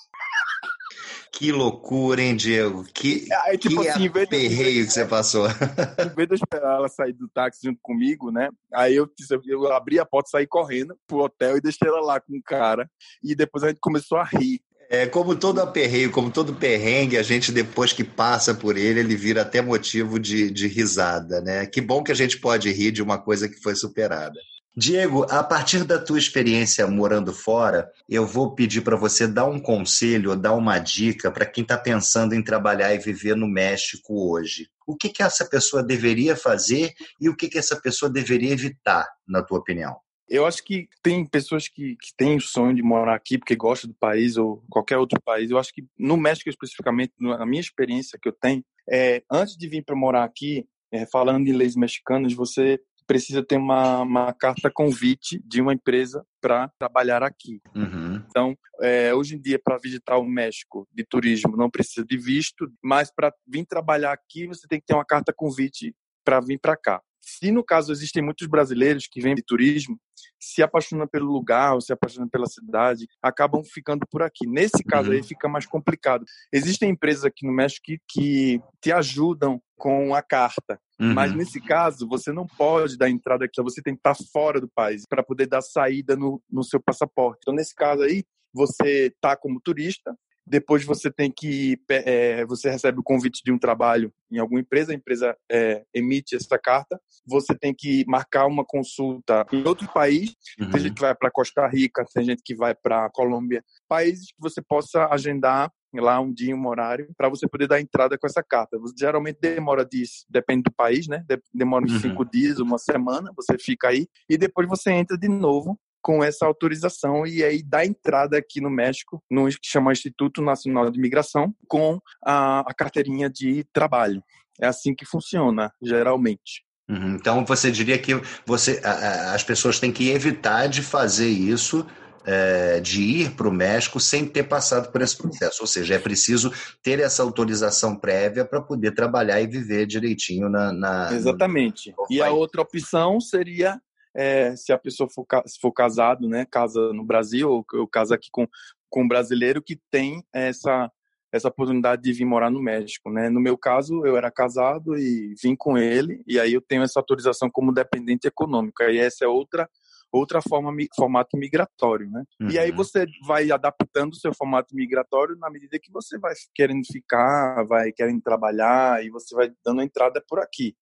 Que loucura, hein, Diego? Que, aí, tipo que assim, perreio que você passou. Em vez de eu esperar ela sair do táxi junto comigo, né? Aí eu, eu abri a porta, saí correndo pro hotel e deixei ela lá com o cara. E depois a gente começou a rir. É, como todo aperreio, como todo perrengue, a gente depois que passa por ele, ele vira até motivo de, de risada, né? Que bom que a gente pode rir de uma coisa que foi superada. Diego, a partir da tua experiência morando fora, eu vou pedir para você dar um conselho dar uma dica para quem está pensando em trabalhar e viver no México hoje. O que, que essa pessoa deveria fazer e o que, que essa pessoa deveria evitar, na tua opinião? Eu acho que tem pessoas que, que têm o sonho de morar aqui porque gostam do país ou qualquer outro país. Eu acho que no México especificamente, na minha experiência que eu tenho, é, antes de vir para morar aqui, é, falando em leis mexicanas, você precisa ter uma, uma carta convite de uma empresa para trabalhar aqui. Uhum. Então, é, hoje em dia, para visitar o México de turismo, não precisa de visto, mas para vir trabalhar aqui, você tem que ter uma carta convite para vir para cá. Se no caso existem muitos brasileiros que vêm de turismo, se apaixonam pelo lugar ou se apaixonam pela cidade, acabam ficando por aqui. Nesse caso uhum. aí fica mais complicado. Existem empresas aqui no México que, que te ajudam com a carta. Uhum. Mas nesse caso, você não pode dar entrada aqui, você tem que estar fora do país para poder dar saída no, no seu passaporte. Então, nesse caso aí, você está como turista, depois você tem que é, você recebe o convite de um trabalho em alguma empresa, a empresa é, emite essa carta, você tem que marcar uma consulta em outro país, uhum. tem gente que vai para Costa Rica, tem gente que vai para Colômbia, países que você possa agendar lá um dia, um horário, para você poder dar entrada com essa carta. Você, geralmente demora disso, depende do país, né? Demora uns uhum. cinco dias, uma semana, você fica aí, e depois você entra de novo com essa autorização e aí dá entrada aqui no México, no que chama Instituto Nacional de Imigração, com a, a carteirinha de trabalho. É assim que funciona, geralmente. Uhum. Então você diria que você, as pessoas têm que evitar de fazer isso, é, de ir para o México sem ter passado por esse processo. Ou seja, é preciso ter essa autorização prévia para poder trabalhar e viver direitinho na. na Exatamente. No... E a outra opção seria é, se a pessoa for, se for casado, né, casa no Brasil ou, ou casa aqui com, com um brasileiro que tem essa essa oportunidade de vir morar no México, né? No meu caso, eu era casado e vim com ele, e aí eu tenho essa autorização como dependente econômico. E essa é outra outra forma formato migratório, né? Uhum. E aí uhum. você vai adaptando o seu formato migratório na medida que você vai querendo ficar, vai querendo trabalhar e você vai dando entrada por aqui.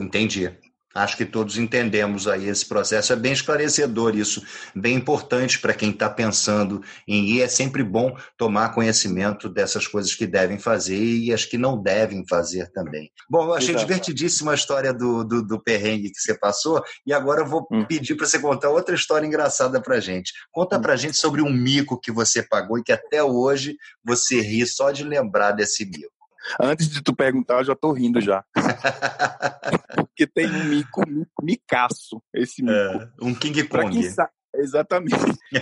Entendi. Acho que todos entendemos aí esse processo. É bem esclarecedor isso, bem importante para quem está pensando em ir. É sempre bom tomar conhecimento dessas coisas que devem fazer e as que não devem fazer também. Bom, eu achei Exato. divertidíssima a história do, do, do, perrengue que você passou e agora eu vou hum. pedir para você contar outra história engraçada para gente. Conta hum. para gente sobre um mico que você pagou e que até hoje você ri só de lembrar desse mico. Antes de tu perguntar, eu já tô rindo já. Porque tem um mico, mico micaço, esse mico. É, um King Kong. Exatamente.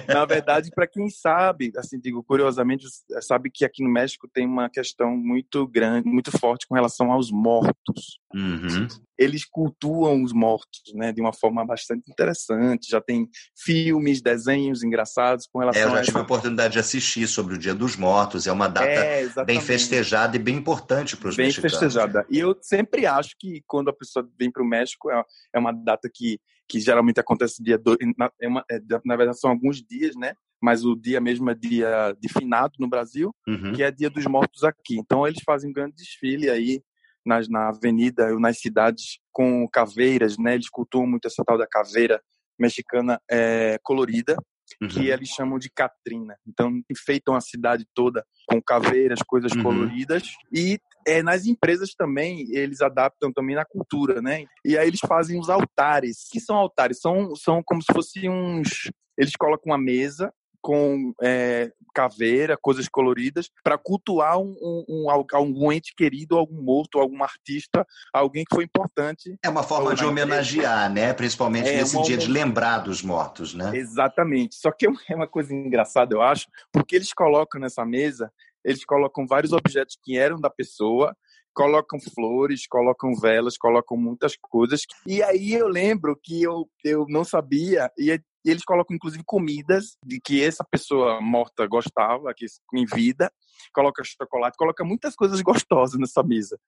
Na verdade, para quem sabe, assim, digo curiosamente, sabe que aqui no México tem uma questão muito grande, muito forte com relação aos mortos. Uhum. Eles cultuam os mortos, né, de uma forma bastante interessante. Já tem filmes, desenhos engraçados com relação. É, eu já tive a oportunidade de assistir sobre o Dia dos Mortos. É uma data é, bem festejada e bem importante para os mexicanos. Bem festejada. E eu sempre acho que quando a pessoa vem para o México é, é uma data que que geralmente acontece dia do, na, é uma, é, na verdade são alguns dias, né? Mas o dia mesmo é dia de finado no Brasil, uhum. que é dia dos mortos aqui. Então eles fazem um grande desfile aí nas, na avenida ou nas cidades com caveiras, né? Eles cultuam muito essa tal da caveira mexicana é, colorida, uhum. que eles chamam de Catrina. Então enfeitam a cidade toda com caveiras, coisas uhum. coloridas e é, nas empresas também, eles adaptam também na cultura, né? E aí eles fazem os altares. que são altares? São, são como se fossem uns... Eles colocam uma mesa com é, caveira, coisas coloridas, para cultuar um, um, um, algum ente querido, algum morto, algum artista, alguém que foi importante. É uma forma de homenagear, né? Principalmente é nesse dia de lembrar dos mortos, né? Exatamente. Só que é uma coisa engraçada, eu acho, porque eles colocam nessa mesa eles colocam vários objetos que eram da pessoa, colocam flores, colocam velas, colocam muitas coisas. E aí eu lembro que eu, eu não sabia, e eles colocam inclusive comidas de que essa pessoa morta gostava, que em vida, coloca chocolate, coloca muitas coisas gostosas nessa mesa.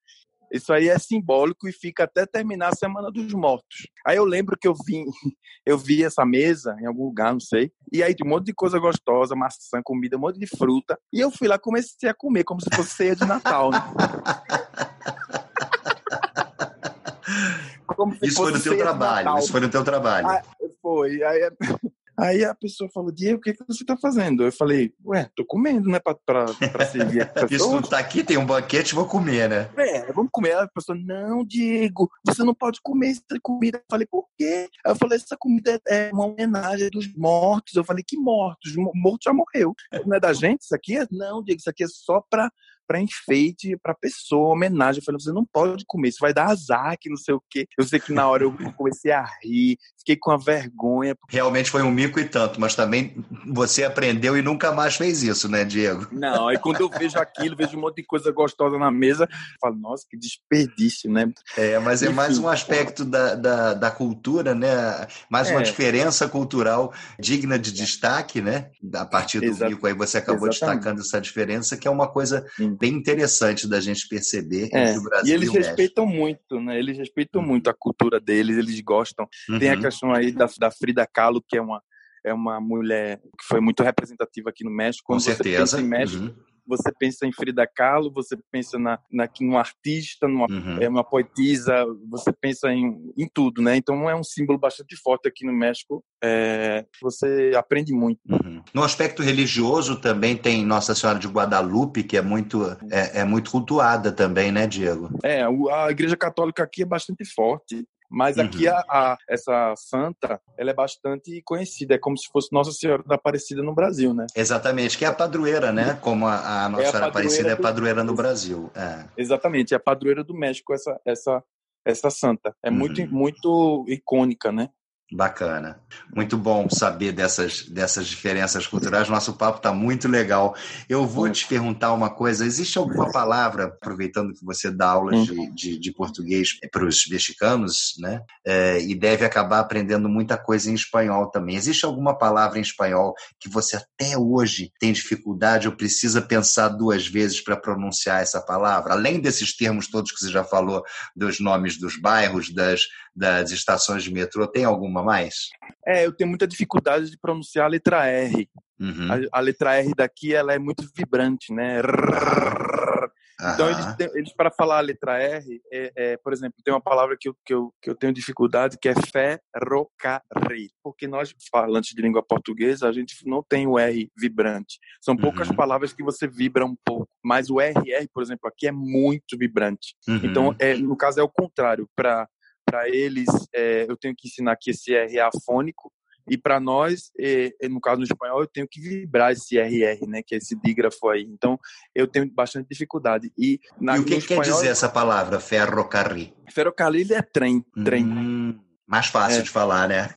Isso aí é simbólico e fica até terminar a Semana dos Mortos. Aí eu lembro que eu vim, eu vi essa mesa em algum lugar, não sei, e aí tinha um monte de coisa gostosa, maçã, comida, um monte de fruta, e eu fui lá comecei a comer como se fosse ceia de Natal. Né? isso foi no teu trabalho, isso foi no teu trabalho. Ah, foi. Aí, Aí a pessoa falou, Diego, o que, é que você está fazendo? Eu falei, ué, tô comendo, né, para servir a Isso não tá aqui, tem um banquete, vou comer, né? É, vamos comer. A pessoa, não, Diego, você não pode comer essa comida. Eu falei, por quê? Aí eu falei, essa comida é uma homenagem dos mortos. Eu falei, que mortos? O morto já morreu. Não é da gente isso aqui? Não, Diego, isso aqui é só para para enfeite, para pessoa, homenagem. Eu falei, você não pode comer, isso vai dar azar, que não sei o quê. Eu sei que na hora eu comecei a rir, fiquei com a vergonha. Realmente foi um mico e tanto, mas também você aprendeu e nunca mais fez isso, né, Diego? Não, aí quando eu vejo aquilo, vejo um monte de coisa gostosa na mesa, eu falo, nossa, que desperdício, né? É, mas é Enfim, mais um aspecto da, da, da, cultura, né? Mais uma é. diferença cultural digna de destaque, né? A partir do Exato. mico aí você acabou Exatamente. destacando essa diferença, que é uma coisa bem interessante da gente perceber é, o Brasil e eles e respeitam muito, né? Eles respeitam uhum. muito a cultura deles, eles gostam. Uhum. Tem a uhum. questão aí da, da Frida Kahlo, que é uma é uma mulher que foi muito representativa aqui no México. Quando Com certeza. Em México, uhum você pensa em Frida Kahlo, você pensa na, na num artista, numa uhum. é, uma poetisa, você pensa em, em tudo, né? Então é um símbolo bastante forte aqui no México. É, você aprende muito. Uhum. No aspecto religioso também tem Nossa Senhora de Guadalupe, que é muito é, é muito cultuada também, né, Diego? É, a Igreja Católica aqui é bastante forte. Mas uhum. aqui a, a, essa santa, ela é bastante conhecida, é como se fosse Nossa Senhora da Aparecida no Brasil, né? Exatamente, que é a padroeira, né? Como a, a Nossa é Senhora Aparecida é padroeira no Brasil. É. Exatamente, é a padroeira do México essa essa essa santa. É uhum. muito muito icônica, né? Bacana. Muito bom saber dessas, dessas diferenças culturais. Nosso papo está muito legal. Eu vou te perguntar uma coisa: existe alguma palavra, aproveitando que você dá aulas de, de, de português para os mexicanos, né? É, e deve acabar aprendendo muita coisa em espanhol também. Existe alguma palavra em espanhol que você até hoje tem dificuldade ou precisa pensar duas vezes para pronunciar essa palavra? Além desses termos todos que você já falou, dos nomes dos bairros, das, das estações de metrô, tem alguma mais? É, eu tenho muita dificuldade de pronunciar a letra R. Uhum. A, a, letra R daqui ela é muito vibrante, né? Então, eles, eles para falar a letra R, é, é, por exemplo, tem uma palavra que eu, que, eu, que eu tenho dificuldade, que é ferrocarril. Porque nós, falantes de língua portuguesa, a gente não tem o R vibrante. São poucas uhum. palavras que você vibra um pouco. Mas o RR, por exemplo, aqui é muito vibrante. Uhum. Então, é, no caso, é o contrário. Para para eles, é, eu tenho que ensinar que esse R é afônico, e para nós, é, no caso no espanhol, eu tenho que vibrar esse RR, né, que é esse dígrafo aí. Então, eu tenho bastante dificuldade. E, na, e o que espanhol, quer dizer essa palavra, ferrocarril? Ferrocarril é trem, trem. Hum, mais fácil é. de falar, né?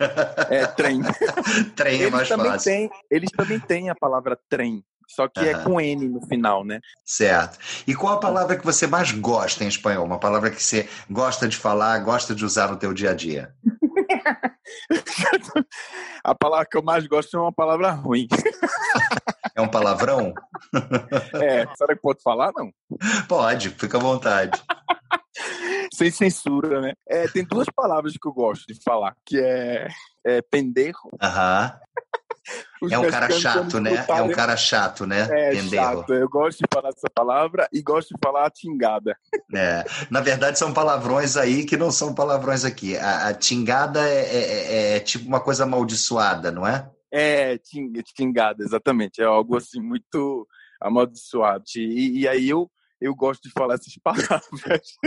É, trem. trem é mais fácil. Têm, eles também têm a palavra trem, só que uhum. é com N no final, né? Certo. E qual a palavra que você mais gosta em espanhol? Uma palavra que você gosta de falar, gosta de usar no teu dia a dia? a palavra que eu mais gosto é uma palavra ruim. É um palavrão? É. Será que pode falar, não? Pode, fica à vontade. Sem censura, né? É, tem duas palavras que eu gosto de falar, que é, é pendejo. Aham. É um cara chato, né? É um cara chato, né? É, chato. Eu gosto de falar essa palavra e gosto de falar a tingada. É. Na verdade, são palavrões aí que não são palavrões aqui. A, a tingada é, é, é, é tipo uma coisa amaldiçoada, não é? É, tingada, exatamente. É algo assim muito amaldiçoado. E, e aí eu eu gosto de falar essas palavras.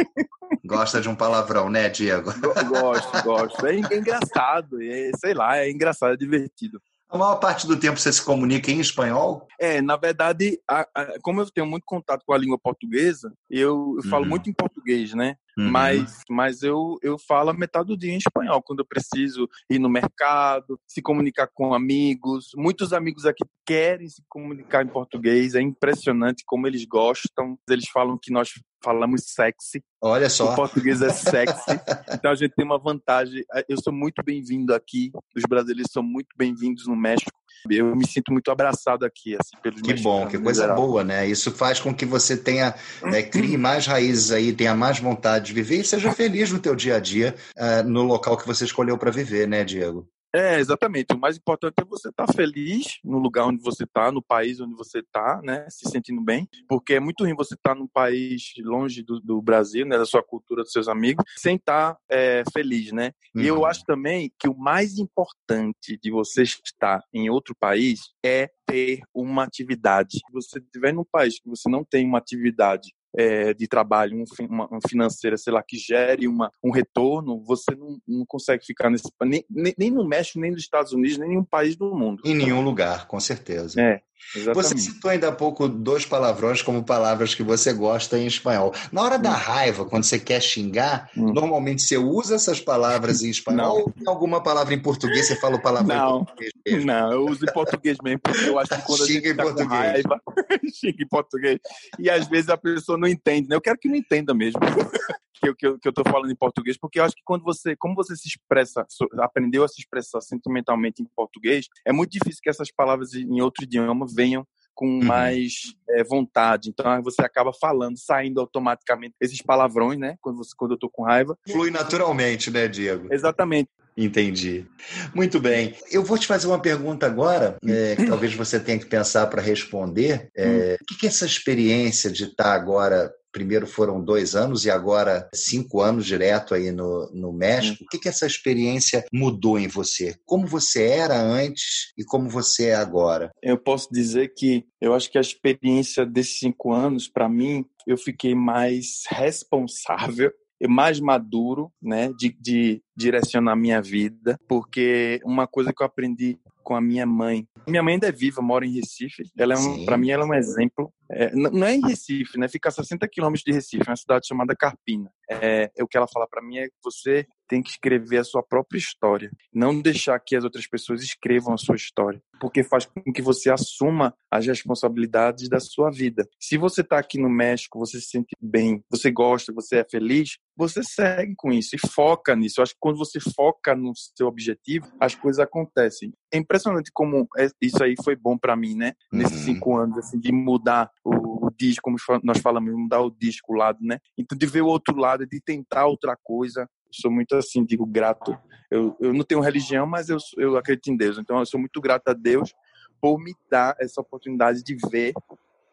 Gosta de um palavrão, né, Diego? Gosto, gosto. É, engraçado, é, sei lá, é engraçado, é divertido. A maior parte do tempo você se comunica em espanhol? É, na verdade, a, a, como eu tenho muito contato com a língua portuguesa, eu, eu falo uhum. muito em português, né? Uhum. Mas, mas eu, eu falo a metade do dia em espanhol, quando eu preciso ir no mercado, se comunicar com amigos. Muitos amigos aqui querem se comunicar em português, é impressionante como eles gostam. Eles falam que nós falamos sexy. Olha só. O português é sexy. então a gente tem uma vantagem. Eu sou muito bem-vindo aqui. Os brasileiros são muito bem-vindos no México. Eu me sinto muito abraçado aqui, assim, pelos Que bom, que coisa geral. boa, né? Isso faz com que você tenha, né, crie mais raízes aí, tenha mais vontade de viver e seja feliz no teu dia a dia, uh, no local que você escolheu para viver, né, Diego? É, exatamente. O mais importante é você estar tá feliz no lugar onde você está, no país onde você está, né? Se sentindo bem. Porque é muito ruim você estar tá num país longe do, do, Brasil, né? Da sua cultura, dos seus amigos, sem estar tá, é, feliz, né? Uhum. E eu uhum. acho também que o mais importante de você estar em outro país é ter uma atividade. Se você estiver num país que você não tem uma atividade é, de trabalho, um, uma, uma, financeira, sei lá, que gere uma, um retorno, você não, não consegue ficar nesse nem, nem, nem no México, nem nos Estados Unidos, nem em nenhum país do mundo. Em nenhum lugar, com certeza. É. Exatamente. Você citou ainda há pouco dois palavrões como palavras que você gosta em espanhol. Na hora da hum. raiva, quando você quer xingar, hum. normalmente você usa essas palavras em espanhol não. ou tem alguma palavra em português você fala o palavrão não. em português mesmo? Não, eu uso em português mesmo, porque eu acho que quando Xinga a gente tá em português. raiva, xinga em português. E às vezes a pessoa não entende, né? Eu quero que não entenda mesmo. que eu, que, eu, que eu tô falando em português, porque eu acho que quando você, como você se expressa, aprendeu a se expressar sentimentalmente em português, é muito difícil que essas palavras em outro idioma venham com uhum. mais é, vontade. Então você acaba falando, saindo automaticamente esses palavrões, né? Quando, você, quando eu tô com raiva. Flui naturalmente, né, Diego? Exatamente. Entendi. Muito bem. Eu vou te fazer uma pergunta agora, é, que talvez você tenha que pensar para responder. É, o que, que essa experiência de estar tá agora primeiro foram dois anos e agora cinco anos direto aí no, no México. O que, que essa experiência mudou em você? Como você era antes e como você é agora? Eu posso dizer que eu acho que a experiência desses cinco anos, para mim, eu fiquei mais responsável mais maduro, né, de, de direcionar minha vida, porque uma coisa que eu aprendi com a minha mãe. Minha mãe ainda é viva, mora em Recife. Ela é um, para mim ela é um exemplo É, não é em Recife, né? Fica a 60 quilômetros de Recife, uma cidade chamada Carpina. É, é o que ela fala para mim é que você tem que escrever a sua própria história, não deixar que as outras pessoas escrevam a sua história, porque faz com que você assuma as responsabilidades da sua vida. Se você está aqui no México, você se sente bem, você gosta, você é feliz, você segue com isso e foca nisso. Eu acho que quando você foca no seu objetivo, as coisas acontecem. É impressionante como é, isso aí foi bom para mim, né? Nesses uhum. cinco anos, assim, de mudar o, o disco, como nós falamos, mudar o disco lado, né? Então, de ver o outro lado, de tentar outra coisa. sou muito assim, digo, grato. Eu, eu não tenho religião, mas eu, eu acredito em Deus. Então, eu sou muito grato a Deus por me dar essa oportunidade de ver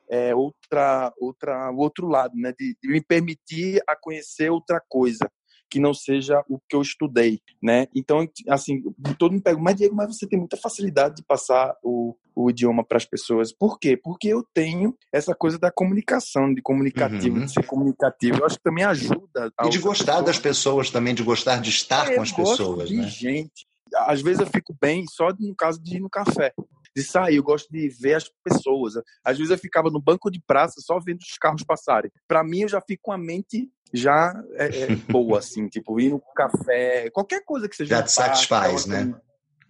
é, outra, outra, o outro lado, né? De, de, me permitir a conhecer outra coisa que não seja o que eu estudei, né? Então, assim, todo mundo pergunta, mas Diego, mas você tem muita facilidade de passar o, o idioma para as pessoas. Por quê? Porque eu tenho essa coisa da comunicação, de comunicativo, uhum. de ser comunicativo. Eu acho que também ajuda. E de gostar das pessoas também, de gostar de estar é, com as pessoas, de né? gente. Às vezes eu fico bem só no caso de ir no café de sair, eu gosto de ver as pessoas. Às vezes eu ficava no banco de praça só vendo os carros passarem. Para mim, eu já fico com a mente já é, é boa, assim, tipo, ir no café, qualquer coisa que seja. Já te satisfaz, né?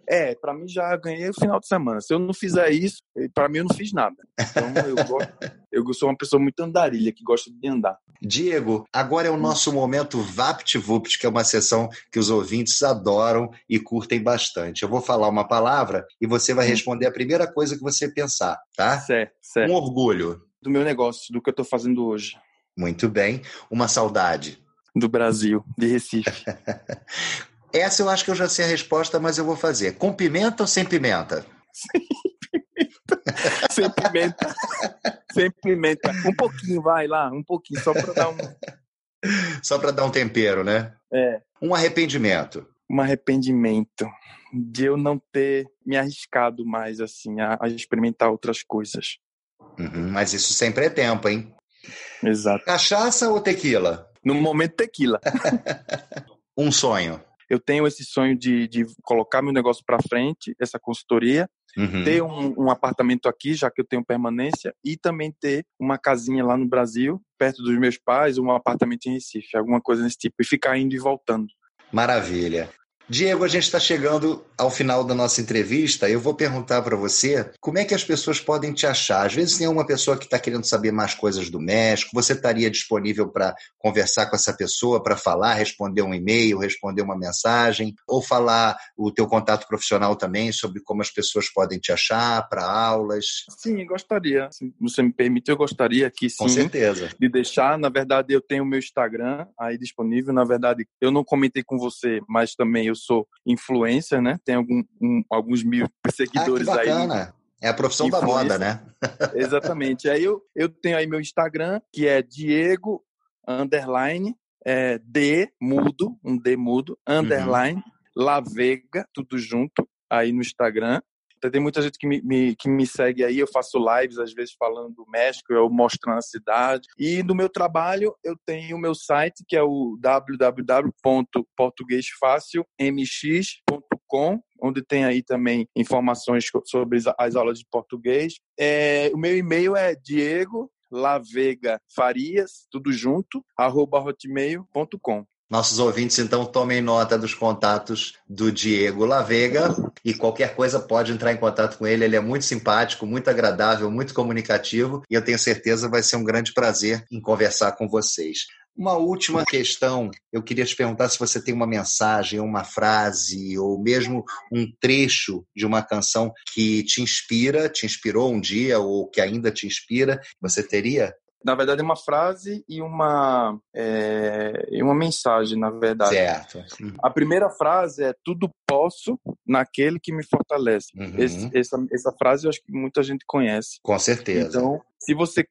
É, para mim já ganhei o final de semana. Se eu não fizer isso, para mim eu não fiz nada. Então eu, gosto, eu sou uma pessoa muito andarilha, que gosta de andar. Diego, agora é o nosso momento VaptVupt, que é uma sessão que os ouvintes adoram e curtem bastante. Eu vou falar uma palavra e você vai responder a primeira coisa que você pensar, tá? Certo, certo. Um orgulho. Do meu negócio, do que eu estou fazendo hoje. Muito bem. Uma saudade. Do Brasil, de Recife. Essa eu acho que eu já sei a resposta, mas eu vou fazer. Com pimenta ou sem pimenta? Sem pimenta. sem pimenta. Um pouquinho, vai lá, um pouquinho, só para dar um. Só para dar um tempero, né? É. Um arrependimento. Um arrependimento de eu não ter me arriscado mais, assim, a, a experimentar outras coisas. Uhum, mas isso sempre é tempo, hein? Exato. Cachaça ou tequila? No momento, tequila. um sonho eu tenho esse sonho de, de colocar meu negócio para frente, essa consultoria, uhum. ter um, um, apartamento aqui, já que eu tenho permanência, e também ter uma casinha lá no Brasil, perto dos meus pais, um apartamento em Recife, alguma coisa desse tipo, e ficar indo e voltando. Maravilha. Diego, a gente está chegando ao final da nossa entrevista. Eu vou perguntar para você como é que as pessoas podem te achar. Às vezes tem uma pessoa que está querendo saber mais coisas do México. Você estaria disponível para conversar com essa pessoa, para falar, responder um e-mail, responder uma mensagem, ou falar o teu contato profissional também sobre como as pessoas podem te achar para aulas? Sim, gostaria. Se você me permite, eu gostaria que sim. Com certeza. De deixar. Na verdade, eu tenho o meu Instagram aí disponível. Na verdade, eu não comentei com você, mas também eu sou influencer, né? Tem algum, um, alguns mil seguidores ah, que bacana. aí. É a profissão da moda, né? Exatamente. Aí eu, eu tenho aí meu Instagram, que é Diego underline é, D mudo, um D mudo, underline uhum. Lavega, tudo junto, aí no Instagram. Tem muita gente que me, me, que me segue aí, eu faço lives às vezes falando do México, eu mostrando a cidade. E no meu trabalho eu tenho o meu site, que é o www.portuguesfacilmx.com onde tem aí também informações sobre as aulas de português. É, o meu e-mail é diego lavega farias, tudo junto, arroba hotmail.com. Nossos ouvintes, então, tomem nota dos contatos do Diego Lavega e qualquer coisa pode entrar em contato com ele. Ele é muito simpático, muito agradável, muito comunicativo e eu tenho certeza vai ser um grande prazer em conversar com vocês. Uma última questão, eu queria te perguntar se você tem uma mensagem, uma frase ou mesmo um trecho de uma canção que te inspira, te inspirou um dia ou que ainda te inspira. Você teria? Na verdade, é uma frase e uma, é, uma mensagem, na verdade. Certo. A primeira frase é tudo posso naquele que me fortalece. Uhum. Esse, essa, essa frase eu acho que muita gente conhece. Com certeza. Então, se você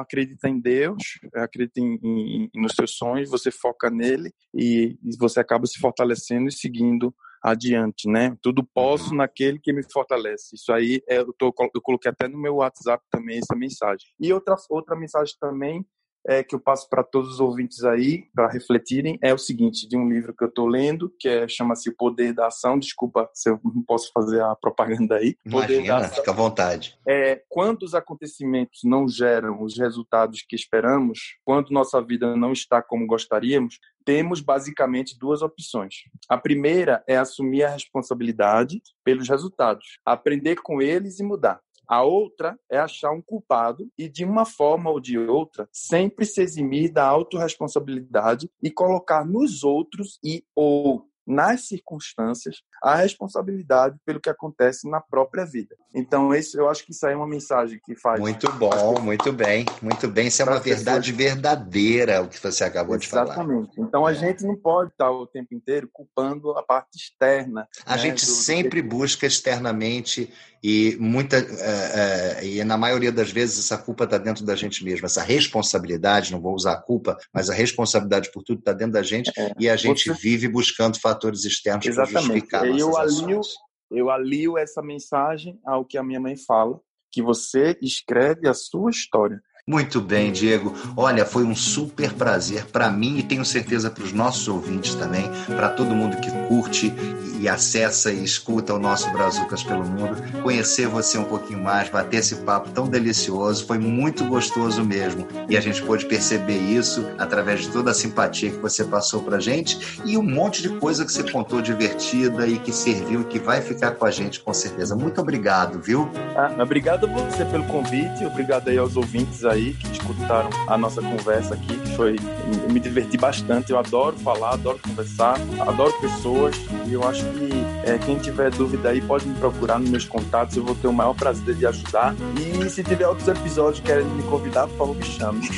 acredita em Deus, acredita em, em, nos seus sonhos, você foca nele e, e você acaba se fortalecendo e seguindo adiante, né? Tudo posso uhum. naquele que me fortalece. Isso aí é, eu, tô, eu coloquei até no meu WhatsApp também essa mensagem. E outra outra mensagem também é, que eu passo para todos os ouvintes aí, para refletirem, é o seguinte, de um livro que eu estou lendo, que é, chama-se O Poder da Ação. Desculpa se eu não posso fazer a propaganda aí. Imagina, fica à vontade. É, quando os acontecimentos não geram os resultados que esperamos, quando nossa vida não está como gostaríamos, temos basicamente duas opções. A primeira é assumir a responsabilidade pelos resultados, aprender com eles e mudar. A outra é achar um culpado e, de uma forma ou de outra, sempre se eximir da autorresponsabilidade e colocar nos outros e ou nas circunstâncias a responsabilidade pelo que acontece na própria vida. Então, esse, eu acho que isso aí é uma mensagem que faz. Muito bom, muito bem, muito bem. Isso é uma verdade pessoas... verdadeira, o que você acabou Exatamente. de falar. Exatamente. Então, a é. gente não pode estar o tempo inteiro culpando a parte externa. A né, gente do, sempre busca externamente e muita é, é, e na maioria das vezes essa culpa está dentro da gente mesmo. Essa responsabilidade, não vou usar a culpa, mas a responsabilidade por tudo está dentro da gente é, e a gente você... vive buscando fatores externos para justificar eu nossas alio, ações. Eu alio essa mensagem ao que a minha mãe fala, que você escreve a sua história. Muito bem, Diego. Olha, foi um super prazer para mim e tenho certeza para os nossos ouvintes também, para todo mundo que curte e acessa e escuta o nosso Brazucas pelo Mundo, conhecer você um pouquinho mais, bater esse papo tão delicioso, foi muito gostoso mesmo. E a gente pôde perceber isso através de toda a simpatia que você passou pra gente e um monte de coisa que você contou divertida e que serviu e que vai ficar com a gente com certeza. Muito obrigado, viu? Ah, obrigado a você pelo convite, obrigado aí aos ouvintes aí que escutaram a nossa conversa aqui, que foi eu me diverti bastante. Eu adoro falar, adoro conversar, adoro pessoas e eu acho que é, quem tiver dúvida aí pode me procurar nos meus contatos, eu vou ter o maior prazer de ajudar. E se tiver outros episódios que querem me convidar, por favor, me chame.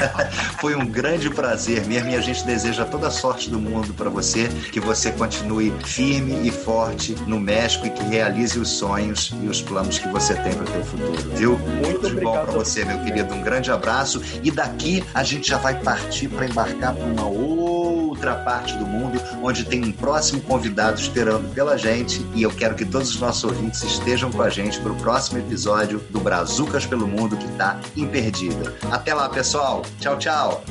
Foi um grande prazer mesmo e a gente deseja toda a sorte do mundo para você, que você continue firme e forte no México e que realize os sonhos e os planos que você tem para o seu futuro, viu? Muito Tudo de bom para você, meu querido. Um grande abraço e daqui a gente já vai partir para embarcar para uma outra parte do mundo, onde tem um próximo convidado esperando pela gente. E eu quero que todos os nossos ouvintes estejam com a gente para o próximo episódio do Brazucas pelo Mundo, que está imperdível. Até lá, pessoal. Tchau, tchau.